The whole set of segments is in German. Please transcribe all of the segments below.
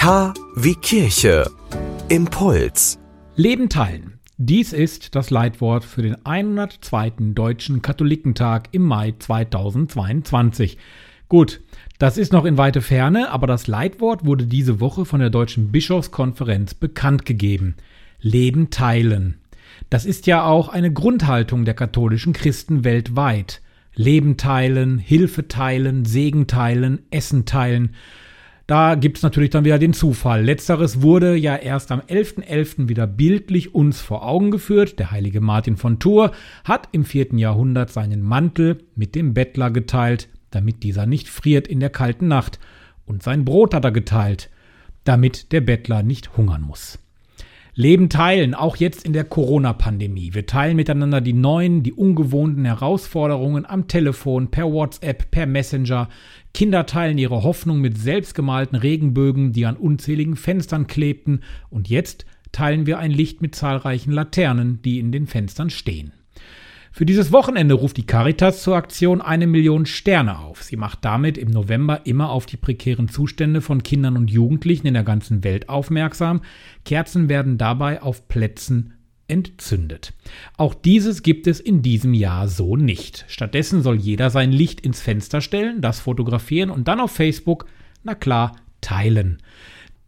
K wie Kirche. Impuls. Leben teilen. Dies ist das Leitwort für den 102. Deutschen Katholikentag im Mai 2022. Gut, das ist noch in weite Ferne, aber das Leitwort wurde diese Woche von der Deutschen Bischofskonferenz bekannt gegeben. Leben teilen. Das ist ja auch eine Grundhaltung der katholischen Christen weltweit. Leben teilen, Hilfe teilen, Segen teilen, Essen teilen. Da gibt es natürlich dann wieder den Zufall. Letzteres wurde ja erst am 11.11. .11. wieder bildlich uns vor Augen geführt. Der heilige Martin von Tours hat im 4. Jahrhundert seinen Mantel mit dem Bettler geteilt, damit dieser nicht friert in der kalten Nacht. Und sein Brot hat er geteilt, damit der Bettler nicht hungern muss. Leben teilen, auch jetzt in der Corona-Pandemie. Wir teilen miteinander die neuen, die ungewohnten Herausforderungen am Telefon, per WhatsApp, per Messenger. Kinder teilen ihre Hoffnung mit selbstgemalten Regenbögen, die an unzähligen Fenstern klebten. Und jetzt teilen wir ein Licht mit zahlreichen Laternen, die in den Fenstern stehen. Für dieses Wochenende ruft die Caritas zur Aktion eine Million Sterne auf. Sie macht damit im November immer auf die prekären Zustände von Kindern und Jugendlichen in der ganzen Welt aufmerksam. Kerzen werden dabei auf Plätzen entzündet. Auch dieses gibt es in diesem Jahr so nicht. Stattdessen soll jeder sein Licht ins Fenster stellen, das fotografieren und dann auf Facebook, na klar, teilen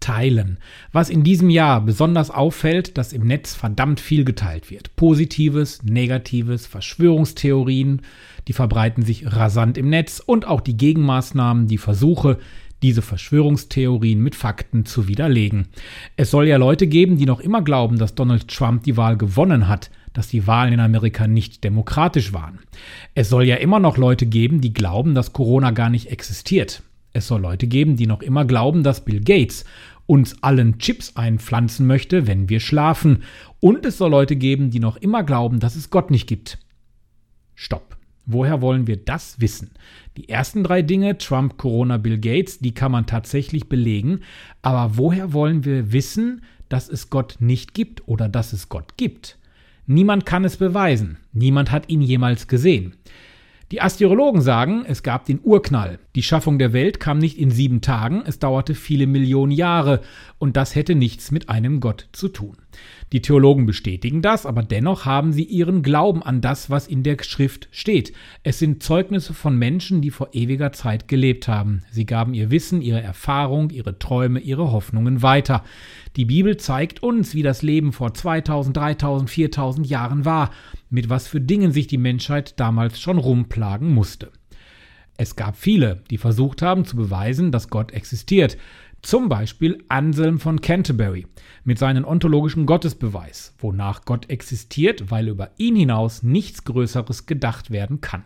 teilen. Was in diesem Jahr besonders auffällt, dass im Netz verdammt viel geteilt wird. Positives, Negatives, Verschwörungstheorien, die verbreiten sich rasant im Netz und auch die Gegenmaßnahmen, die Versuche, diese Verschwörungstheorien mit Fakten zu widerlegen. Es soll ja Leute geben, die noch immer glauben, dass Donald Trump die Wahl gewonnen hat, dass die Wahlen in Amerika nicht demokratisch waren. Es soll ja immer noch Leute geben, die glauben, dass Corona gar nicht existiert. Es soll Leute geben, die noch immer glauben, dass Bill Gates uns allen Chips einpflanzen möchte, wenn wir schlafen. Und es soll Leute geben, die noch immer glauben, dass es Gott nicht gibt. Stopp. Woher wollen wir das wissen? Die ersten drei Dinge, Trump, Corona, Bill Gates, die kann man tatsächlich belegen. Aber woher wollen wir wissen, dass es Gott nicht gibt oder dass es Gott gibt? Niemand kann es beweisen. Niemand hat ihn jemals gesehen. Die Astrologen sagen, es gab den Urknall. Die Schaffung der Welt kam nicht in sieben Tagen, es dauerte viele Millionen Jahre und das hätte nichts mit einem Gott zu tun. Die Theologen bestätigen das, aber dennoch haben sie ihren Glauben an das, was in der Schrift steht. Es sind Zeugnisse von Menschen, die vor ewiger Zeit gelebt haben. Sie gaben ihr Wissen, ihre Erfahrung, ihre Träume, ihre Hoffnungen weiter. Die Bibel zeigt uns, wie das Leben vor 2000, 3000, 4000 Jahren war, mit was für Dingen sich die Menschheit damals schon rumplagen musste. Es gab viele, die versucht haben zu beweisen, dass Gott existiert. Zum Beispiel Anselm von Canterbury mit seinem ontologischen Gottesbeweis, wonach Gott existiert, weil über ihn hinaus nichts Größeres gedacht werden kann.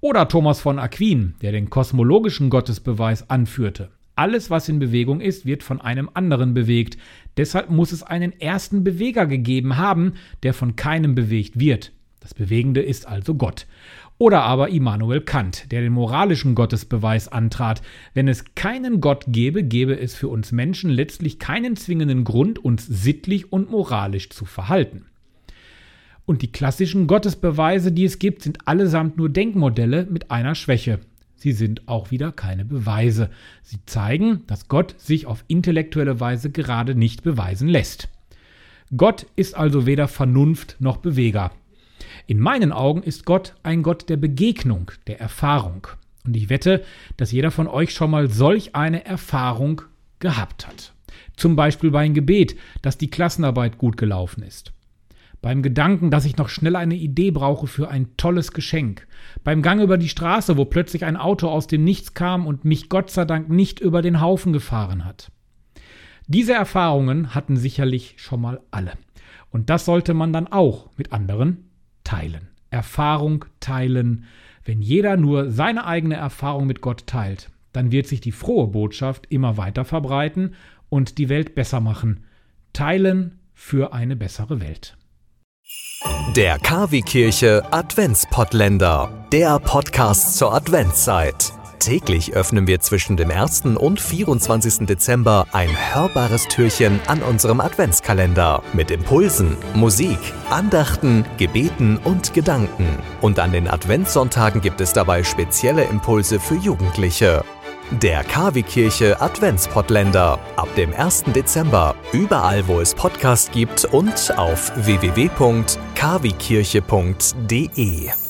Oder Thomas von Aquin, der den kosmologischen Gottesbeweis anführte. Alles, was in Bewegung ist, wird von einem anderen bewegt. Deshalb muss es einen ersten Beweger gegeben haben, der von keinem bewegt wird. Das Bewegende ist also Gott. Oder aber Immanuel Kant, der den moralischen Gottesbeweis antrat. Wenn es keinen Gott gäbe, gäbe es für uns Menschen letztlich keinen zwingenden Grund, uns sittlich und moralisch zu verhalten. Und die klassischen Gottesbeweise, die es gibt, sind allesamt nur Denkmodelle mit einer Schwäche. Sie sind auch wieder keine Beweise. Sie zeigen, dass Gott sich auf intellektuelle Weise gerade nicht beweisen lässt. Gott ist also weder Vernunft noch Beweger. In meinen Augen ist Gott ein Gott der Begegnung, der Erfahrung. Und ich wette, dass jeder von euch schon mal solch eine Erfahrung gehabt hat. Zum Beispiel bei einem Gebet, dass die Klassenarbeit gut gelaufen ist. Beim Gedanken, dass ich noch schnell eine Idee brauche für ein tolles Geschenk. Beim Gang über die Straße, wo plötzlich ein Auto aus dem Nichts kam und mich Gott sei Dank nicht über den Haufen gefahren hat. Diese Erfahrungen hatten sicherlich schon mal alle. Und das sollte man dann auch mit anderen teilen. Erfahrung teilen. Wenn jeder nur seine eigene Erfahrung mit Gott teilt, dann wird sich die frohe Botschaft immer weiter verbreiten und die Welt besser machen. Teilen für eine bessere Welt. Der KW-Kirche Adventspottländer. Der Podcast zur Adventszeit. Täglich öffnen wir zwischen dem 1. und 24. Dezember ein hörbares Türchen an unserem Adventskalender mit Impulsen, Musik, Andachten, Gebeten und Gedanken. Und an den Adventssonntagen gibt es dabei spezielle Impulse für Jugendliche. Der KW-Kirche Adventspottländer. Ab dem 1. Dezember. Überall, wo es Podcasts gibt und auf www.kwkirche.de.